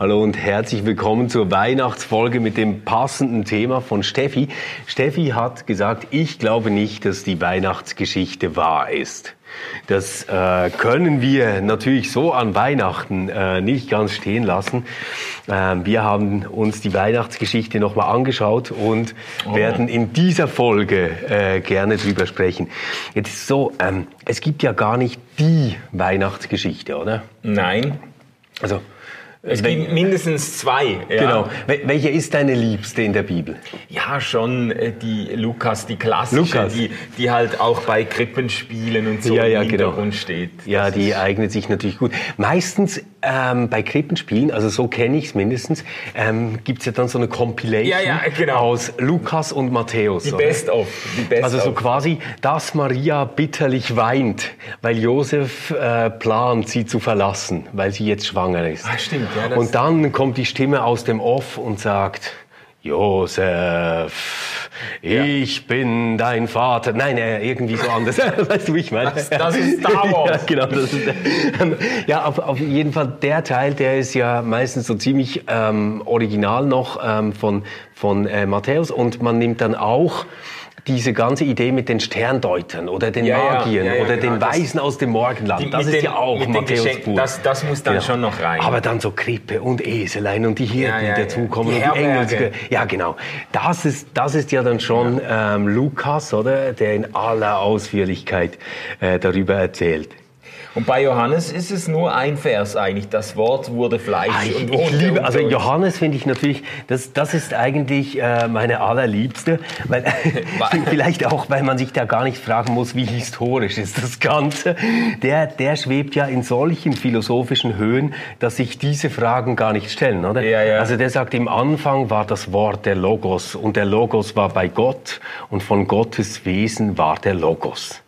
Hallo und herzlich willkommen zur Weihnachtsfolge mit dem passenden Thema von Steffi. Steffi hat gesagt, ich glaube nicht, dass die Weihnachtsgeschichte wahr ist. Das äh, können wir natürlich so an Weihnachten äh, nicht ganz stehen lassen. Ähm, wir haben uns die Weihnachtsgeschichte nochmal angeschaut und oh. werden in dieser Folge äh, gerne drüber sprechen. Jetzt ist so, ähm, es gibt ja gar nicht die Weihnachtsgeschichte, oder? Nein. Also es gibt mindestens zwei. Ja. Genau. Welche ist deine Liebste in der Bibel? Ja, schon äh, die Lukas, die klassische, Lukas. Die, die halt auch bei Krippenspielen und so ja, ja, im genau. Hintergrund genau. steht. Ja, die eignet sich natürlich gut. Meistens ähm, bei Krippenspielen, also so kenne ich es mindestens, ähm, gibt es ja dann so eine Compilation genau. aus Lukas und Matthäus. Die Best of. Die Best also so quasi, dass Maria bitterlich weint, weil Josef äh, plant, sie zu verlassen, weil sie jetzt schwanger ist. Ah, stimmt. Ja, und dann kommt die Stimme aus dem Off und sagt, Josef, ich ja. bin dein Vater. Nein, äh, irgendwie so anders. weißt du, wie ich meine? Das, das ist Star Wars. ja, genau. Das ist, ja, auf, auf jeden Fall der Teil, der ist ja meistens so ziemlich ähm, original noch ähm, von, von äh, Matthäus. Und man nimmt dann auch diese ganze Idee mit den Sterndeutern oder den ja, Magiern ja, ja, oder genau, den Weisen aus dem Morgenland, die, das ist den, ja auch Matthäus Buch. Das, das muss dann genau. schon noch rein. Aber dann so Krippe und Eselein und die Hirten, die dazukommen und die Engel. Ja, genau. Das ist, das ist ja dann schon ähm, Lukas, oder? Der in aller Ausführlichkeit äh, darüber erzählt. Und bei Johannes ist es nur ein Vers eigentlich. Das Wort wurde Fleisch. Ah, ich, und ich liebe, also Johannes finde ich natürlich, das, das ist eigentlich äh, meine allerliebste, weil vielleicht auch, weil man sich da gar nicht fragen muss, wie historisch ist das Ganze. Der, der schwebt ja in solchen philosophischen Höhen, dass sich diese Fragen gar nicht stellen, oder? Ja, ja. Also der sagt, im Anfang war das Wort der Logos und der Logos war bei Gott und von Gottes Wesen war der Logos.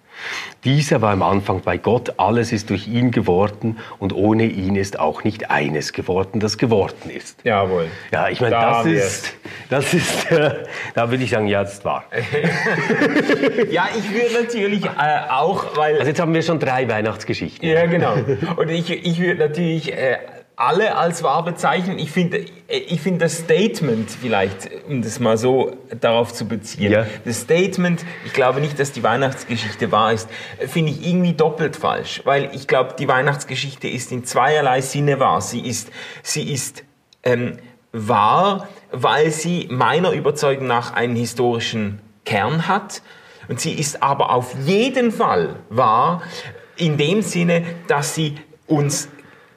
Dieser war am Anfang bei Gott, alles ist durch ihn geworden und ohne ihn ist auch nicht eines geworden, das geworden ist. Jawohl. Ja, ich meine, da das ist, das ist, äh, da würde ich sagen, ja, das war. ja, ich würde natürlich äh, auch, weil... Also jetzt haben wir schon drei Weihnachtsgeschichten. Ja, genau. Und ich, ich würde natürlich... Äh, alle als wahr bezeichnen. Ich finde ich finde das Statement vielleicht, um das mal so darauf zu beziehen, ja. das Statement, ich glaube nicht, dass die Weihnachtsgeschichte wahr ist, finde ich irgendwie doppelt falsch, weil ich glaube, die Weihnachtsgeschichte ist in zweierlei Sinne wahr. Sie ist, sie ist ähm, wahr, weil sie meiner Überzeugung nach einen historischen Kern hat. Und sie ist aber auf jeden Fall wahr in dem Sinne, dass sie uns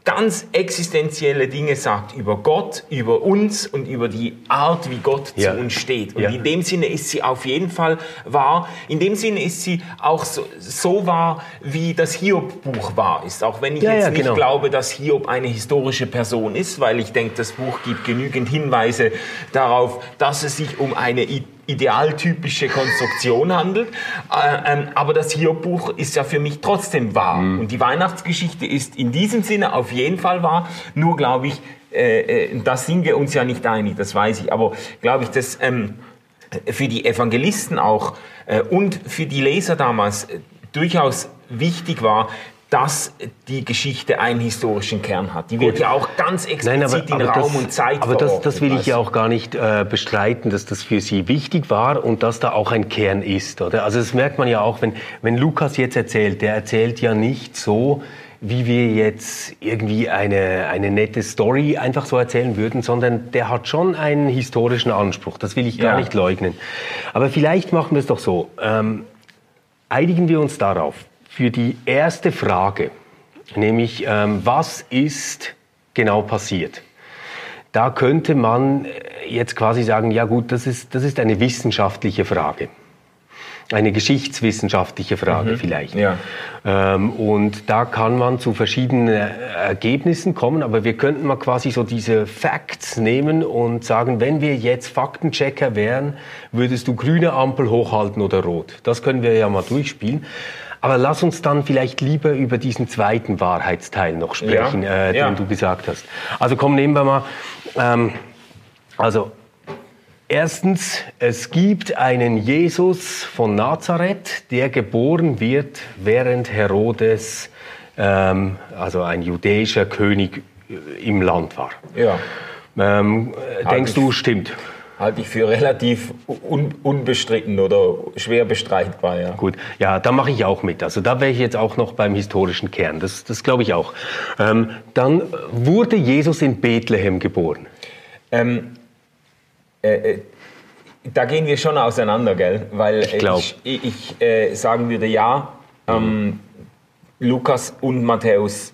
ganz existenzielle Dinge sagt über Gott, über uns und über die Art, wie Gott ja. zu uns steht. Und ja. in dem Sinne ist sie auf jeden Fall wahr. In dem Sinne ist sie auch so, so wahr, wie das Hiob-Buch wahr ist. Auch wenn ich ja, jetzt nicht genau. glaube, dass Hiob eine historische Person ist, weil ich denke, das Buch gibt genügend Hinweise darauf, dass es sich um eine idealtypische Konstruktion handelt. Äh, ähm, aber das Hiob-Buch ist ja für mich trotzdem wahr. Mhm. Und die Weihnachtsgeschichte ist in diesem Sinne auf jeden Fall wahr. Nur glaube ich, äh, äh, da sind wir uns ja nicht einig, das weiß ich. Aber glaube ich, dass ähm, für die Evangelisten auch äh, und für die Leser damals äh, durchaus wichtig war, dass die Geschichte einen historischen Kern hat. Die wird ja auch ganz explizit Nein, aber, in aber Raum das, und Zeit Aber das, das will ich ja auch gar nicht äh, bestreiten, dass das für Sie wichtig war und dass da auch ein Kern ist. Oder? Also das merkt man ja auch, wenn, wenn Lukas jetzt erzählt, der erzählt ja nicht so, wie wir jetzt irgendwie eine, eine nette Story einfach so erzählen würden, sondern der hat schon einen historischen Anspruch. Das will ich gar ja. nicht leugnen. Aber vielleicht machen wir es doch so. Ähm, einigen wir uns darauf, für die erste Frage, nämlich ähm, was ist genau passiert? Da könnte man jetzt quasi sagen, ja gut, das ist, das ist eine wissenschaftliche Frage. Eine geschichtswissenschaftliche Frage mhm. vielleicht. Ja. Ähm, und da kann man zu verschiedenen äh, Ergebnissen kommen, aber wir könnten mal quasi so diese Facts nehmen und sagen, wenn wir jetzt Faktenchecker wären, würdest du grüne Ampel hochhalten oder rot? Das können wir ja mal durchspielen. Aber lass uns dann vielleicht lieber über diesen zweiten Wahrheitsteil noch sprechen, ja. Äh, den ja. du gesagt hast. Also komm, nehmen wir mal. Ähm, also Erstens, es gibt einen Jesus von Nazareth, der geboren wird, während Herodes, ähm, also ein judäischer König, äh, im Land war. Ja. Ähm, denkst du, stimmt? Halte ich für relativ un unbestritten oder schwer bestreitbar. Ja. Gut, ja, da mache ich auch mit. Also da wäre ich jetzt auch noch beim historischen Kern. Das, das glaube ich auch. Ähm, dann wurde Jesus in Bethlehem geboren. Ähm, äh, äh, da gehen wir schon auseinander, gell? Weil ich, ich, ich äh, sagen würde, ja, ähm, mhm. Lukas und Matthäus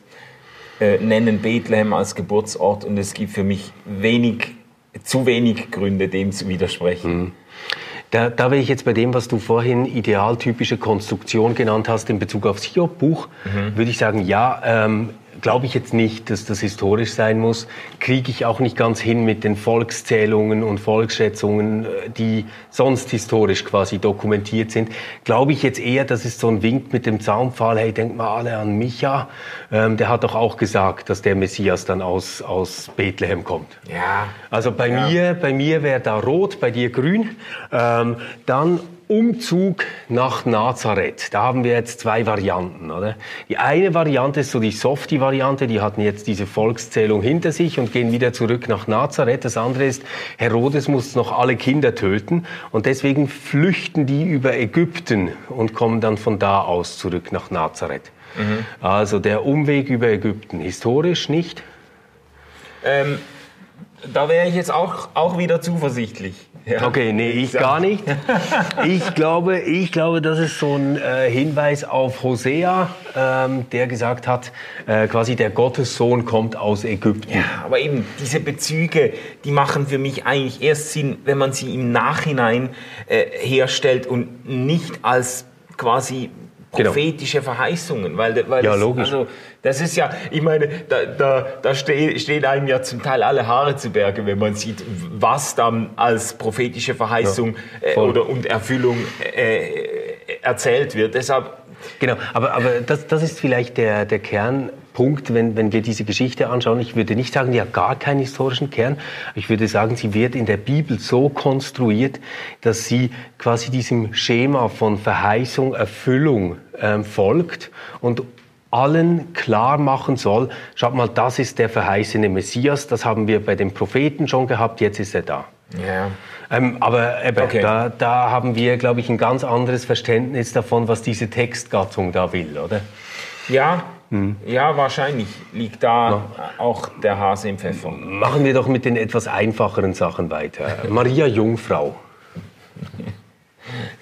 äh, nennen Bethlehem als Geburtsort und es gibt für mich wenig, zu wenig Gründe, dem zu widersprechen. Mhm. Da, da wäre ich jetzt bei dem, was du vorhin idealtypische Konstruktion genannt hast in Bezug aufs Hiob-Buch, mhm. würde ich sagen, ja, ähm, glaube ich jetzt nicht, dass das historisch sein muss. Kriege ich auch nicht ganz hin mit den Volkszählungen und Volksschätzungen, äh, die sonst historisch quasi dokumentiert sind. Glaube ich jetzt eher, das ist so ein Wink mit dem Zaunpfahl, hey, denkt mal alle an Micha. Ähm, der hat doch auch gesagt, dass der Messias dann aus, aus Bethlehem kommt. Ja. Also bei ja. mir, bei mir wäre da rot, bei dir grün. Ähm, dann Umzug nach Nazareth. Da haben wir jetzt zwei Varianten. Oder? Die eine Variante ist so die Softie-Variante, die hatten jetzt diese Volkszählung hinter sich und gehen wieder zurück nach Nazareth. Das andere ist, Herodes muss noch alle Kinder töten und deswegen flüchten die über Ägypten und kommen dann von da aus zurück nach Nazareth. Mhm. Also der Umweg über Ägypten, historisch nicht? Ähm, da wäre ich jetzt auch, auch wieder zuversichtlich. Ja. Okay, nee, ich gar nicht. Ich glaube, ich glaube, das ist so ein äh, Hinweis auf Hosea, ähm, der gesagt hat, äh, quasi der Gottessohn kommt aus Ägypten. Ja, aber eben diese Bezüge, die machen für mich eigentlich erst Sinn, wenn man sie im Nachhinein äh, herstellt und nicht als quasi. Prophetische genau. Verheißungen, weil, weil ja, das, logisch. Also, das ist ja, ich meine, da, da, da stehen, stehen einem ja zum Teil alle Haare zu Berge, wenn man sieht, was dann als prophetische Verheißung ja, äh, oder und Erfüllung äh, erzählt wird. Deshalb Genau, aber, aber das, das ist vielleicht der, der Kernpunkt, wenn, wenn wir diese Geschichte anschauen. Ich würde nicht sagen, die hat gar keinen historischen Kern. Ich würde sagen, sie wird in der Bibel so konstruiert, dass sie quasi diesem Schema von Verheißung, Erfüllung ähm, folgt und allen klar machen soll, schaut mal, das ist der verheißene Messias, das haben wir bei den Propheten schon gehabt, jetzt ist er da. Ja. Ähm, aber eben, okay. da, da haben wir, glaube ich, ein ganz anderes Verständnis davon, was diese Textgattung da will, oder? Ja, hm. ja, wahrscheinlich liegt da ja. auch der Hase im Pfeffer. Machen wir doch mit den etwas einfacheren Sachen weiter. Maria Jungfrau.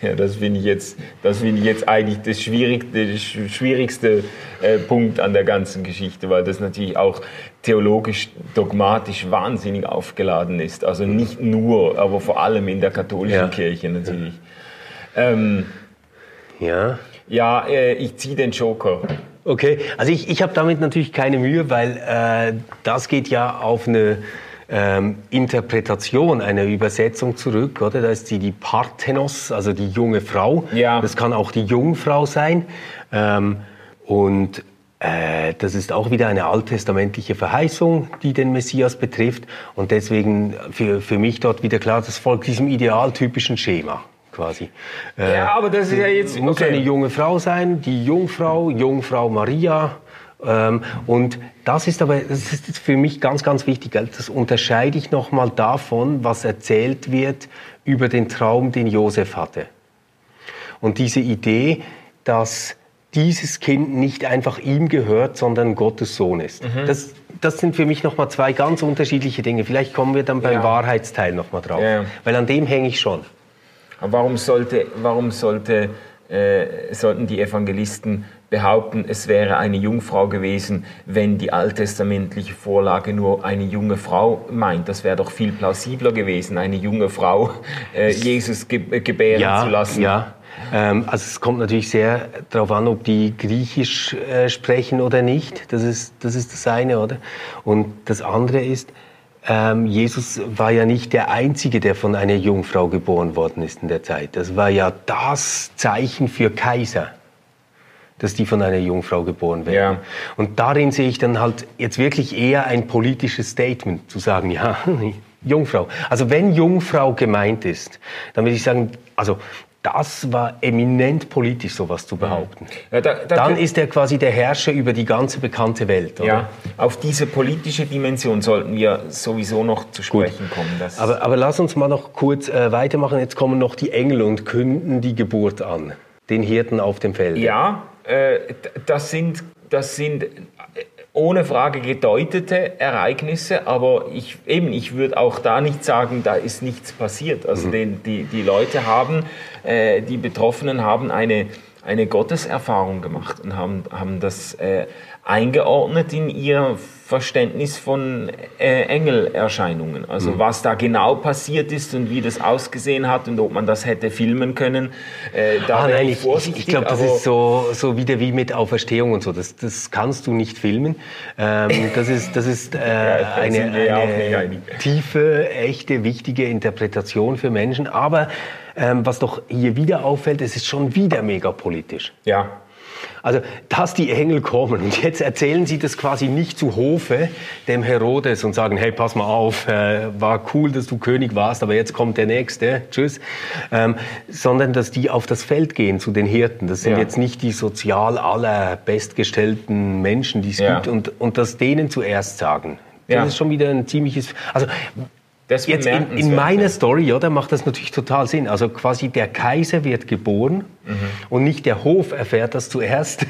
Ja, das finde ich jetzt, das finde ich jetzt eigentlich das schwierigste, schwierigste äh, Punkt an der ganzen Geschichte, weil das natürlich auch theologisch, dogmatisch wahnsinnig aufgeladen ist. Also nicht nur, aber vor allem in der katholischen ja. Kirche natürlich. Ähm, ja. Ja, äh, ich ziehe den Joker. Okay, also ich, ich habe damit natürlich keine Mühe, weil äh, das geht ja auf eine ähm, Interpretation einer Übersetzung zurück, oder? Da ist die, die Parthenos, also die junge Frau. Ja. Das kann auch die Jungfrau sein. Ähm, und äh, das ist auch wieder eine alttestamentliche Verheißung, die den Messias betrifft. Und deswegen für, für mich dort wieder klar, das folgt diesem idealtypischen Schema quasi. Äh, ja, aber das ist ja jetzt... Muss okay. eine junge Frau sein, die Jungfrau, Jungfrau Maria. Ähm, und das ist aber, das ist für mich ganz, ganz wichtig. Das unterscheide ich nochmal davon, was erzählt wird über den Traum, den Josef hatte. Und diese Idee, dass dieses Kind nicht einfach ihm gehört, sondern Gottes Sohn ist. Mhm. Das, das sind für mich nochmal zwei ganz unterschiedliche Dinge. Vielleicht kommen wir dann beim ja. Wahrheitsteil nochmal drauf. Ja. Weil an dem hänge ich schon. Aber warum, sollte, warum sollte, äh, sollten die Evangelisten behaupten, es wäre eine Jungfrau gewesen, wenn die alttestamentliche Vorlage nur eine junge Frau meint. Das wäre doch viel plausibler gewesen, eine junge Frau äh, Jesus ge gebären ja, zu lassen. Ja, ähm, also es kommt natürlich sehr darauf an, ob die Griechisch äh, sprechen oder nicht. Das ist, das ist das eine, oder? Und das andere ist, ähm, Jesus war ja nicht der Einzige, der von einer Jungfrau geboren worden ist in der Zeit. Das war ja das Zeichen für Kaiser. dass die von einer Jungfrau geboren werden. Ja. Und darin sehe ich dann halt jetzt wirklich eher ein politisches Statement, zu sagen, ja, Jungfrau. Also wenn Jungfrau gemeint ist, dann würde ich sagen, also das war eminent politisch, sowas zu behaupten. Ja, da, da Dann ist er quasi der Herrscher über die ganze bekannte Welt. Oder? Ja, auf diese politische Dimension sollten wir sowieso noch zu sprechen kommen. Das Aber, aber lass uns mal noch kurz äh, weitermachen. Jetzt kommen noch die Engel und künden die Geburt an. Den Hirten auf dem Feld. Ja, äh, das sind, das sind ohne Frage gedeutete Ereignisse, aber ich, eben, ich würde auch da nicht sagen, da ist nichts passiert. Also die, die, die Leute haben, äh, die Betroffenen haben eine, eine Gotteserfahrung gemacht und haben, haben das äh, eingeordnet in ihr Verständnis von äh, Engelerscheinungen. Also was da genau passiert ist und wie das ausgesehen hat und ob man das hätte filmen können, äh, da Ah, nein, ich ich, ich, vorsichtig. ich glaube, das ist so, so wieder wie mit Auferstehung und so. Das, das kannst du nicht filmen. Ähm, das ist, das ist äh, eine, ja eine einig. tiefe, echte, wichtige Interpretation für Menschen. Aber ähm, was doch hier wieder auffällt, es ist schon wieder mega politisch. ja. Also, dass die Engel kommen und jetzt erzählen sie das quasi nicht zu Hofe dem Herodes und sagen, hey, pass mal auf, äh, war cool, dass du König warst, aber jetzt kommt der Nächste, tschüss, ähm, sondern dass die auf das Feld gehen zu den Hirten. Das sind Ja. jetzt nicht die sozial aller bestgestellten Menschen, die es Ja. gibt und, und das denen zuerst sagen. Das Ja. ist schon wieder ein ziemliches, also Ist Jetzt in, in meiner ja. Story, oder, macht das natürlich total Sinn. Also quasi der Kaiser wird geboren Mhm. und nicht der Hof erfährt das zuerst,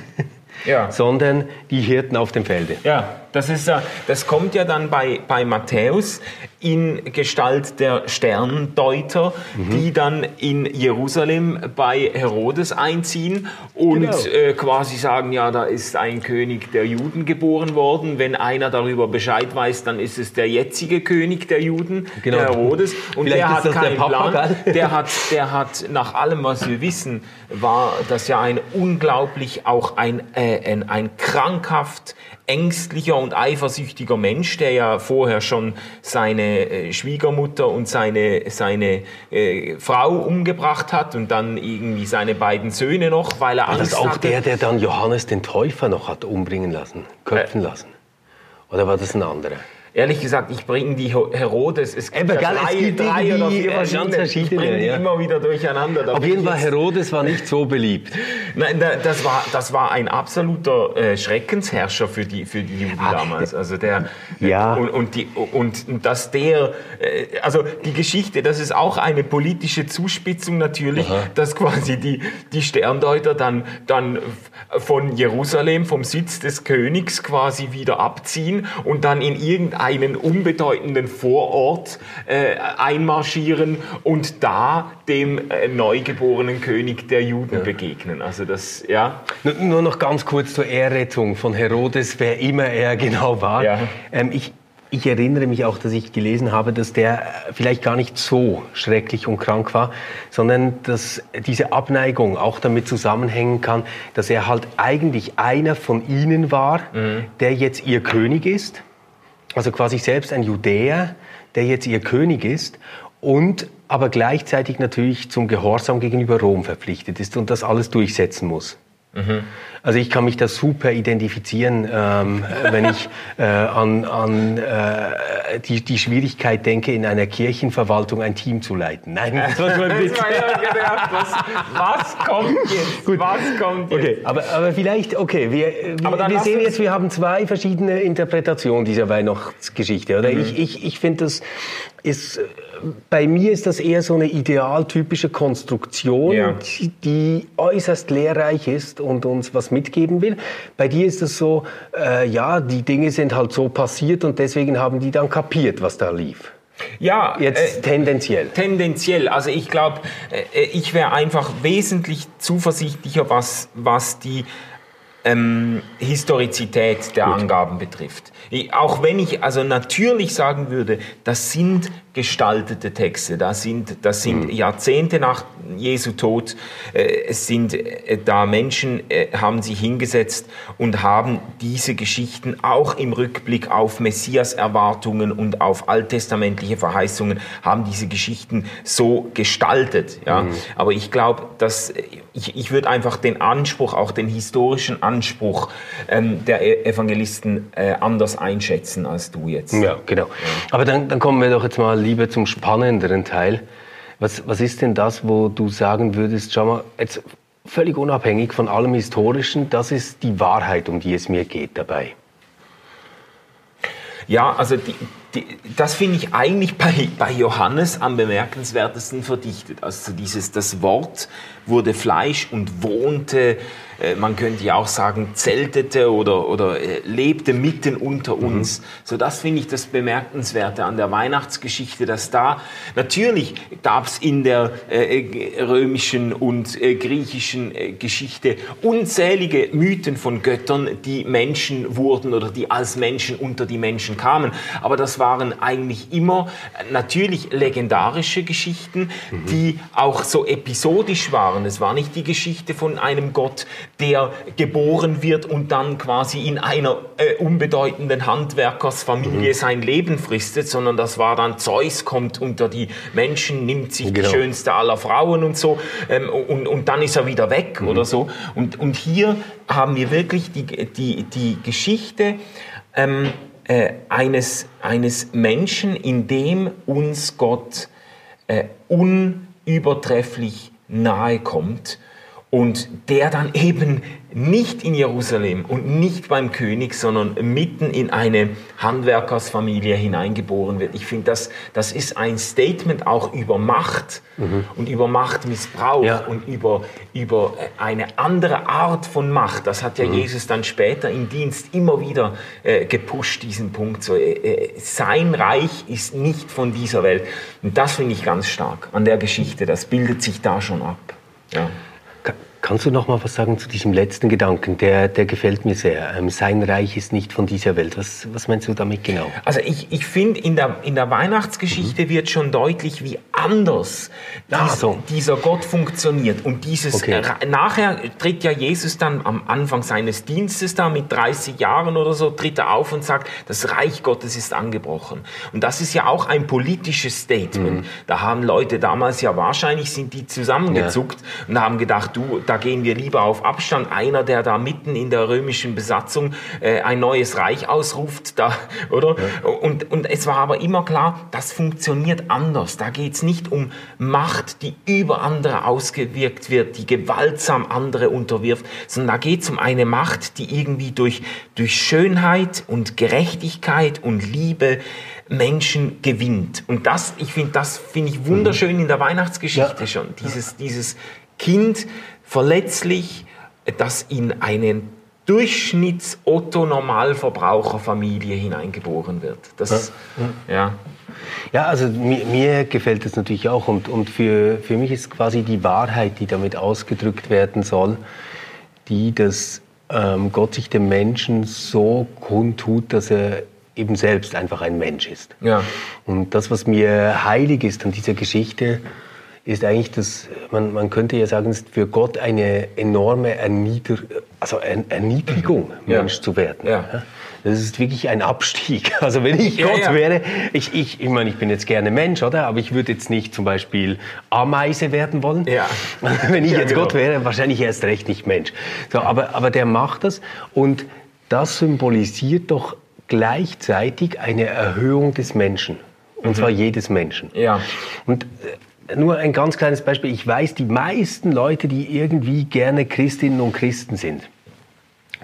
Ja. sondern die Hirten auf dem Felde. Ja, das, ist, ja- das kommt ja dann bei, bei Matthäus in Gestalt der Sterndeuter, Mhm. die dann in Jerusalem bei Herodes einziehen und Genau. äh, quasi sagen, ja, da ist ein König der Juden geboren worden. Wenn einer darüber Bescheid weiß, dann ist es der jetzige König der Juden, Genau. der Herodes. Und Vielleicht der hat der keinen Papa, Plan. Der hat, der hat, nach allem, was wir wissen, war das ja ein unglaublich, auch ein, äh, ein, ein krankhaft ängstlicher und eifersüchtiger Mensch, der ja vorher schon seine äh, Schwiegermutter und seine, seine äh, Frau umgebracht hat und dann irgendwie seine beiden Söhne noch, weil er War Angst das auch hatte. der, der dann Johannes den Täufer noch hat umbringen lassen, köpfen lassen? Oder war das ein anderer? Ehrlich gesagt, ich bringe die Herodes, es gibt Eben, ja gell, es drei, gibt drei oder vier äh, verschiedene. Ich bringe die ja. immer wieder durcheinander. Auf jeden Fall, Herodes war nicht so beliebt. Nein, da- das war, das war ein absoluter äh, Schreckensherrscher für die, für die Juden damals. Also der, Ja. und, und, die, und dass der, äh, also die Geschichte, das ist auch eine politische Zuspitzung natürlich, dass quasi die, die Sterndeuter dann, dann von Jerusalem, vom Sitz des Königs quasi wieder abziehen und dann in irgendeinen unbedeutenden Vorort äh, einmarschieren und da dem äh, neugeborenen König der Juden begegnen. Also das, ja. Nur- Nur noch ganz kurz zur Ehrrettung von Herodes, wer immer er genau war. Ja. Ähm, ich, ich erinnere mich auch, dass ich gelesen habe, dass der äh, vielleicht gar nicht so schrecklich und krank war, sondern dass diese Abneigung auch damit zusammenhängen kann, dass er halt eigentlich einer von ihnen war, der jetzt ihr König ist. Also quasi selbst ein Judäer, der jetzt ihr König ist und aber gleichzeitig natürlich zum Gehorsam gegenüber Rom verpflichtet ist und das alles durchsetzen muss. Also ich kann mich da super identifizieren, ähm, wenn ich äh, an, an äh, die, die Schwierigkeit denke, in einer Kirchenverwaltung ein Team zu leiten. Nein, das war nur ein Witz. Das war ja gedacht, was, was kommt jetzt? Was kommt jetzt? Okay, aber, aber vielleicht, okay, wir, wir, wir sehen jetzt, wir haben zwei verschiedene Interpretationen dieser Weihnachtsgeschichte. Oder? Mhm. Ich, ich, ich finde, das ist, äh, bei mir ist das eher so eine idealtypische Konstruktion, Ja. die, die äußerst lehrreich ist und uns was mitgeben will. Bei dir ist es so, äh, ja, die Dinge sind halt so passiert und deswegen haben die dann kapiert, was da lief. Ja, Jetzt äh, tendenziell. Tendenziell, also ich glaube, äh, ich wäre einfach wesentlich zuversichtlicher, was, was die ähm, Historizität der Angaben betrifft. Ich, auch wenn ich also natürlich sagen würde, das sind gestaltete Texte. Das sind, das sind mhm. Jahrzehnte nach Jesu Tod. Äh, es sind äh, da Menschen, äh, haben sich hingesetzt und haben diese Geschichten auch im Rückblick auf Messias-Erwartungen und auf alttestamentliche Verheißungen, haben diese Geschichten so gestaltet. Ja? Mhm. Aber ich glaube, dass ich, ich würde einfach den Anspruch, auch den historischen Anspruch ähm, der e-, Evangelisten äh, anders einschätzen als du jetzt. Ja, genau. Ja. Aber dann, dann kommen wir doch jetzt mal lieber zum spannenderen Teil. Was, was ist denn das, wo du sagen würdest, schau mal, jetzt völlig unabhängig von allem Historischen, das ist die Wahrheit, um die es mir geht dabei? Ja, also die, die, das finde ich eigentlich bei, bei Johannes am bemerkenswertesten verdichtet. Also dieses, das Wort wurde Fleisch und wohnte man könnte ja auch sagen, zeltete oder, oder äh, lebte mitten unter mhm. uns. Mhm. So das finde ich das Bemerkenswerte an der Weihnachtsgeschichte, dass da natürlich gab es in der äh, römischen und äh, griechischen äh, Geschichte unzählige Mythen von Göttern, die Menschen wurden oder die als Menschen unter die Menschen kamen. Aber das waren eigentlich immer natürlich legendarische Geschichten, mhm. die auch so episodisch waren. Es war nicht die Geschichte von einem Gott, der geboren wird und dann quasi in einer äh, unbedeutenden Handwerkersfamilie mhm. sein Leben fristet, sondern das war dann Zeus kommt unter die Menschen, nimmt sich genau. die schönste aller Frauen und so ähm, und, und dann ist er wieder weg mhm. oder so. Und, und hier haben wir wirklich die, die, die Geschichte ähm, äh, eines, eines Menschen, in dem uns Gott äh, unübertrefflich nahe kommt und der dann eben nicht in Jerusalem und nicht beim König, sondern mitten in eine Handwerkersfamilie hineingeboren wird. Ich finde, das, das ist ein Statement auch über Macht mhm. und über Machtmissbrauch ja. und über, über eine andere Art von Macht. Das hat ja mhm. Jesus dann später im Dienst immer wieder äh, gepusht, diesen Punkt. So, äh, äh sein Reich ist nicht von dieser Welt. Und das finde ich ganz stark an der Geschichte. Das bildet sich da schon ab. Ja. Kannst du noch mal was sagen zu diesem letzten Gedanken? Der, der gefällt mir sehr. Ähm, sein Reich ist nicht von dieser Welt. Was, was meinst du damit genau? Also ich, ich finde, in der, in der Weihnachtsgeschichte mhm. wird schon deutlich, wie anders dies, so. dieser Gott funktioniert. Und dieses okay. nachher tritt ja Jesus dann am Anfang seines Dienstes da mit 30 Jahren oder so, tritt er auf und sagt, das Reich Gottes ist angebrochen. Und das ist ja auch ein politisches Statement. Mhm. Da haben Leute damals ja wahrscheinlich sind die zusammengezuckt ja. und haben gedacht, du, da gehen wir lieber auf Abstand. Einer, der da mitten in der römischen Besatzung äh, ein neues Reich ausruft, da, oder? Ja. Und, und es war aber immer klar, das funktioniert anders. Da geht es nicht um Macht, die über andere ausgewirkt wird, die gewaltsam andere unterwirft, sondern da geht es um eine Macht, die irgendwie durch, durch Schönheit und Gerechtigkeit und Liebe Menschen gewinnt. Und das, ich finde, das finde ich wunderschön in der Weihnachtsgeschichte ja. schon. Dieses, dieses Kind, verletzlich, das in eine Durchschnitts-Otto-Normalverbraucherfamilie hineingeboren wird. Das, ja. ja. Ja, also mir, mir, gefällt das natürlich auch und, und für, für mich ist quasi die Wahrheit, die damit ausgedrückt werden soll, die, dass ähm, Gott sich dem Menschen so kundtut, dass er eben selbst einfach ein Mensch ist. Ja. Und das, was mir heilig ist an dieser Geschichte, ist eigentlich das, man, man könnte ja sagen, ist für Gott eine enorme Erniedr also Erniedrigung, ja. Mensch zu werden. Ja. Das ist wirklich ein Abstieg. Also wenn ich ja, Gott wäre, ich, ich, ich meine, ich bin jetzt gerne Mensch, oder? Aber ich würde jetzt nicht zum Beispiel Ameise werden wollen. Ja. Wenn ich jetzt genau. Gott wäre, wahrscheinlich erst recht nicht Mensch. So, aber, aber der macht das und das symbolisiert doch gleichzeitig eine Erhöhung des Menschen. Und mhm. zwar jedes Menschen. Ja. Und äh, nur ein ganz kleines Beispiel. Ich weiß, die meisten Leute, die irgendwie gerne Christinnen und Christen sind,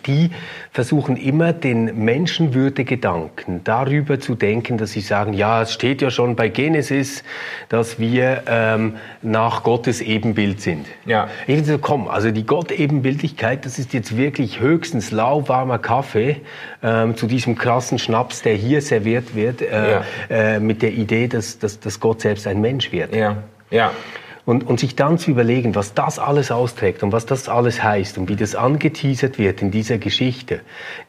die versuchen immer den Menschenwürdegedanken darüber zu denken, dass sie sagen, ja, es steht ja schon bei Genesis, dass wir ähm, nach Gottes Ebenbild sind. Ja. Ich finde so, komm, also die Gott-Ebenbildlichkeit, das ist jetzt wirklich höchstens lauwarmer Kaffee ähm, zu diesem krassen Schnaps, der hier serviert wird, äh, ja. äh, mit der Idee, dass, dass, dass Gott selbst ein Mensch wird. Ja. Ja. Und, und sich dann zu überlegen, was das alles austrägt und was das alles heißt und wie das angeteasert wird in dieser Geschichte,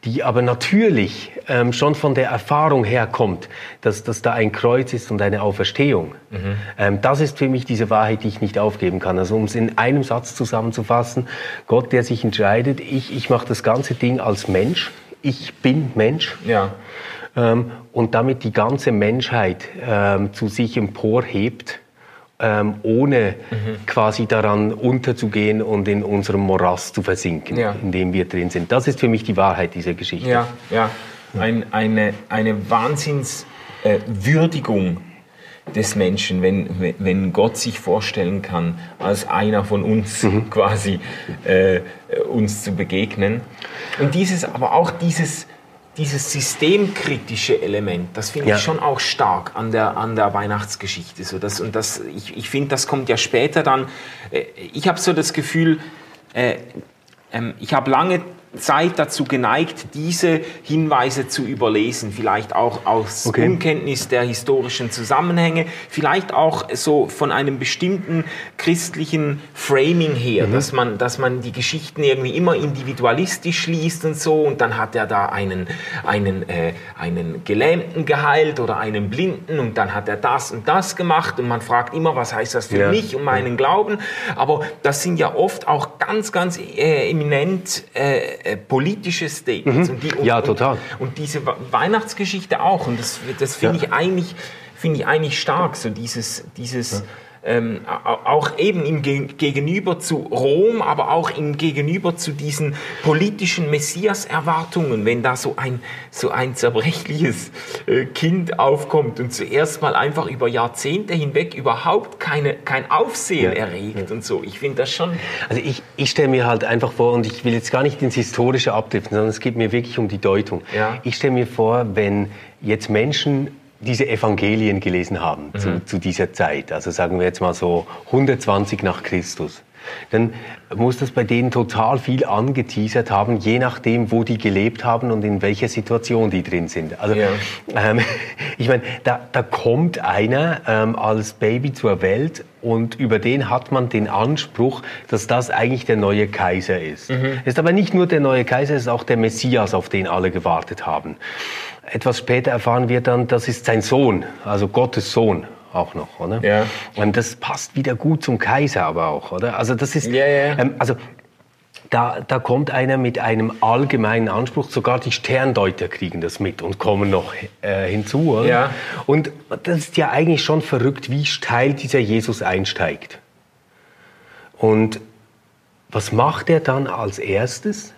die aber natürlich ähm, schon von der Erfahrung herkommt, dass, dass da ein Kreuz ist und eine Auferstehung. Mhm. Ähm, das ist für mich diese Wahrheit, die ich nicht aufgeben kann. Also um es in einem Satz zusammenzufassen, Gott, der sich entscheidet, ich, ich mache das ganze Ding als Mensch, ich bin Mensch. Ja. Ähm, und damit die ganze Menschheit ähm, zu sich emporhebt ähm, ohne mhm. quasi daran unterzugehen und in unserem Morast zu versinken, ja. in dem wir drin sind. Das ist für mich die Wahrheit dieser Geschichte. Ja, ja. Ein, eine, eine Wahnsinnswürdigung äh, des Menschen, wenn, wenn Gott sich vorstellen kann, als einer von uns mhm. quasi äh, uns zu begegnen. Und dieses, aber auch dieses, dieses systemkritische Element, das finde ja. ich schon auch stark an der, an der Weihnachtsgeschichte. So das, und das, ich, ich finde, das kommt ja später dann. Äh, ich habe so das Gefühl, äh, ähm, ich habe lange Zeit dazu geneigt, diese Hinweise zu überlesen, vielleicht auch aus okay. Unkenntnis der historischen Zusammenhänge, vielleicht auch so von einem bestimmten christlichen Framing her, mhm. dass, man, dass man die Geschichten irgendwie immer individualistisch liest und so. Und dann hat er da einen, einen, äh, einen Gelähmten geheilt oder einen Blinden. Und dann hat er das und das gemacht. Und man fragt immer, was heißt das für ja. mich und meinen Glauben, aber das sind ja oft auch ganz, ganz äh, eminent äh, äh, politische Statements. Mhm. Und die, und, ja, total. Und, und, diese Weihnachtsgeschichte auch. Und das, das finde ja. ich, eigentlich, find ich eigentlich stark, so dieses, dieses ja ähm, auch eben im Gegenüber zu Rom, aber auch im Gegenüber zu diesen politischen Messias-Erwartungen, wenn da so ein, so ein zerbrechliches äh, Kind aufkommt und zuerst mal einfach über Jahrzehnte hinweg überhaupt keine, kein Aufsehen erregt und so. Ich finde das schon. Also ich, ich stelle mir halt einfach vor, und ich will jetzt gar nicht ins Historische abdriften, sondern es geht mir wirklich um die Deutung. Ja. Ich stelle mir vor, wenn jetzt Menschen diese Evangelien gelesen haben mhm. zu, zu, dieser Zeit, also sagen wir jetzt mal so 120 nach Christus, dann muss das bei denen total viel angeteasert haben, je nachdem, wo die gelebt haben und in welcher Situation die drin sind. Also ja. ähm, ich meine, da, da kommt einer ähm, als Baby zur Welt und über den hat man den Anspruch, dass das eigentlich der neue Kaiser ist. Mhm. Ist aber nicht nur der neue Kaiser, es ist auch der Messias, auf den alle gewartet haben. Etwas später erfahren wir dann, das ist sein Sohn, also Gottes Sohn auch noch, oder? Ja. Und das passt wieder gut zum Kaiser aber auch, oder? Also das ist, ja, ja. Ähm, also da, da kommt einer mit einem allgemeinen Anspruch, sogar die Sterndeuter kriegen das mit und kommen noch äh, hinzu. Oder? Ja. Und das ist ja eigentlich schon verrückt, wie steil dieser Jesus einsteigt. Und was macht er dann als erstes?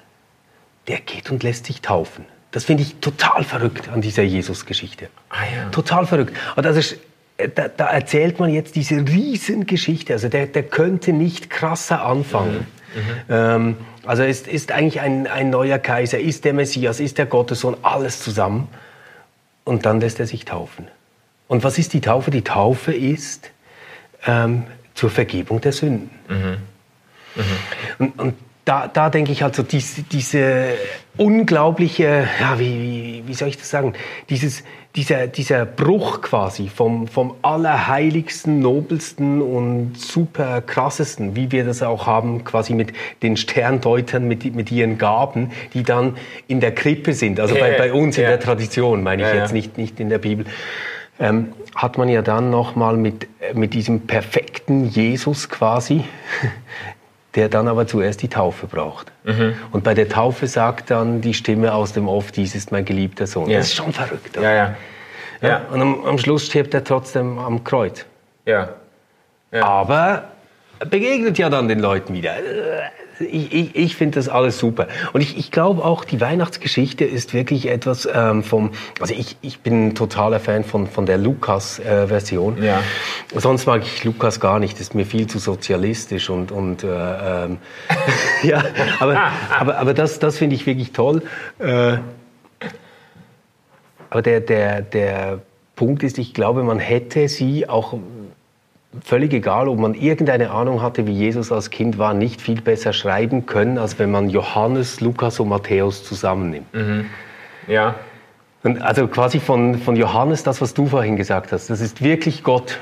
Der geht und lässt sich taufen. Das finde ich total verrückt an dieser Jesus-Geschichte. Ah, ja. Total verrückt. Und das ist, da, da, erzählt man jetzt diese Riesengeschichte. Also der, der könnte nicht krasser anfangen. Mhm. Mhm. Ähm, also ist, ist eigentlich ein, ein neuer Kaiser, ist der Messias, ist der Gottessohn, alles zusammen. Und dann lässt er sich taufen. Und was ist die Taufe? Die Taufe ist ähm, zur Vergebung der Sünden. Mhm. Mhm. Und, und da, da denke ich halt so, diese, diese unglaubliche, ja, wie, wie soll ich das sagen, dieses, dieser, dieser Bruch quasi vom, vom allerheiligsten, nobelsten und super krassesten, wie wir das auch haben, quasi mit den Sterndeutern, mit, mit ihren Gaben, die dann in der Krippe sind, also bei, bei uns in der Tradition, meine ich jetzt nicht, nicht in der Bibel. Ähm, hat man ja dann nochmal mit, mit diesem perfekten Jesus quasi, der dann aber zuerst die Taufe braucht. Mhm. Und bei der Taufe sagt dann die Stimme aus dem Off, dies ist mein geliebter Sohn. Ja. Das ist schon verrückt. Ja, ja. ja. Und am, am, Schluss stirbt er trotzdem am Kreuz. Ja. Aber begegnet ja dann den Leuten wieder ich, ich, ich finde das alles super. Und ich, ich glaube auch, die Weihnachtsgeschichte ist wirklich etwas ähm, vom, also ich, ich bin ein totaler Fan von, von der Lukas-Version. Äh, ja. Sonst mag ich Lukas gar nicht, das ist mir viel zu sozialistisch und, und äh, ähm, ja, aber, aber, aber das, das finde ich wirklich toll. Äh, aber der, der, der Punkt ist, ich glaube, man hätte sie auch völlig egal, ob man irgendeine Ahnung hatte, wie Jesus als Kind war, nicht viel besser schreiben können, als wenn man Johannes, Lukas und Matthäus zusammennimmt. Mhm. Ja. Und also quasi von, von Johannes, das, was du vorhin gesagt hast, das ist wirklich Gott,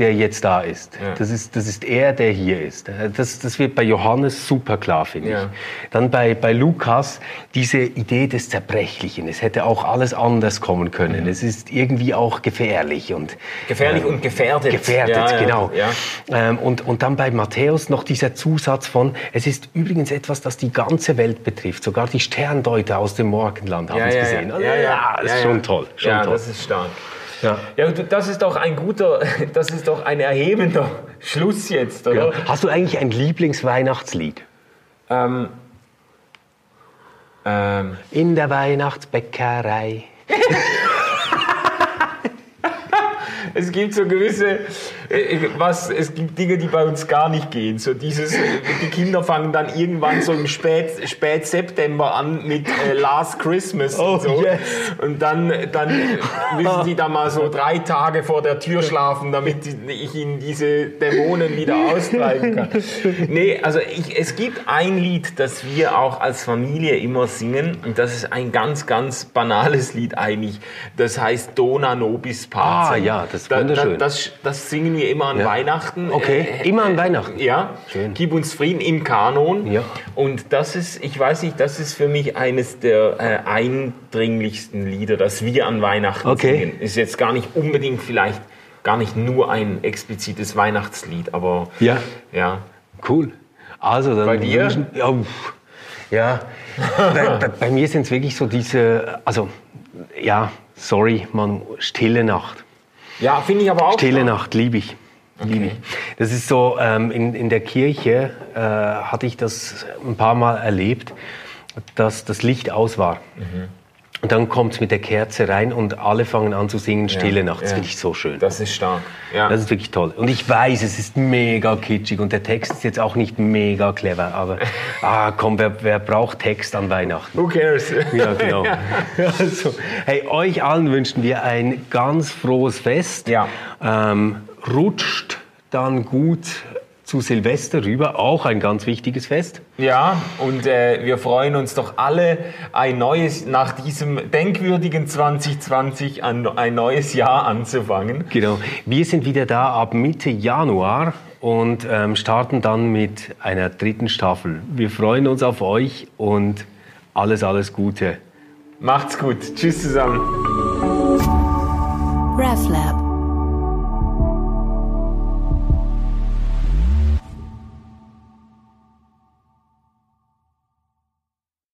der jetzt da ist. Ja. Das ist. Das ist er, der hier ist. Das, das wird bei Johannes super klar, finde ja. ich. Dann bei, bei Lukas diese Idee des Zerbrechlichen. Es hätte auch alles anders kommen können. Mhm. Es ist irgendwie auch gefährlich. Und, gefährlich äh, und gefährdet. Gefährdet, ja, genau. Ähm, und, und dann bei Matthäus noch dieser Zusatz von, es ist übrigens etwas, das die ganze Welt betrifft. Sogar die Sterndeuter aus dem Morgenland haben es gesehen. Also, ja, ja, das ist schon toll. Schon ja, toll. das ist stark. Ja. ja, das ist doch ein guter, das ist doch ein erhebender Schluss jetzt, oder? Ja. Hast du eigentlich ein Lieblingsweihnachtslied? Ähm, ähm. In der Weihnachtsbäckerei. es gibt so gewisse, äh, was, es gibt Dinge, die bei uns gar nicht gehen. So dieses, die Kinder fangen dann irgendwann so im Spät, Spät September an mit äh, Last Christmas oh, und so. Yes. Und dann, dann müssen sie da mal so drei Tage vor der Tür schlafen, damit ich ihnen diese Dämonen wieder austreiben kann. Nee, also ich, es gibt ein Lied, das wir auch als Familie immer singen. Und das ist ein ganz, ganz banales Lied eigentlich. Das heißt Dona Nobis Pazem. Ah ja, das ist wunderschön. Da, das, das singen wir immer an ja. Weihnachten. Okay, äh, immer an Weihnachten. Ja, Schön. Gib uns Frieden im Kanon. Ja. Und das ist, ich weiß nicht, das ist für mich eines der äh, eindringlichsten Lieder, das wir an Weihnachten okay. singen. Ist jetzt gar nicht unbedingt vielleicht gar nicht nur ein explizites Weihnachtslied, aber ja, ja. cool. Also dann bei dir? Wünschen, ja, ja. bei, bei, bei mir sind es wirklich so diese, also ja, sorry, man, stille Nacht. Ja, finde ich aber auch. Stille Nacht, liebe ich. Liebe ich. Das ist so, ähm, in, in der Kirche äh, hatte ich das ein paar Mal erlebt, dass das Licht aus war. Mhm. Und dann kommt es mit der Kerze rein und alle fangen an zu singen Stille ja, Nacht. Das ja. finde ich so schön. Das ist stark. Ja. Das ist wirklich toll. Und ich weiß, es ist mega kitschig und der Text ist jetzt auch nicht mega clever, aber ah, komm, wer, wer braucht Text an Weihnachten? Who cares? Ja, genau. Also, hey, euch allen wünschen wir ein ganz frohes Fest. Ja. Ähm, rutscht dann gut zu Silvester rüber, auch ein ganz wichtiges Fest. Ja, und äh, wir freuen uns doch alle, ein neues, nach diesem denkwürdigen 2020 ein, ein neues Jahr anzufangen. Genau. Wir sind wieder da ab Mitte Januar und ähm, starten dann mit einer dritten Staffel. Wir freuen uns auf euch und alles, alles Gute. Macht's gut. Tschüss zusammen. RefLab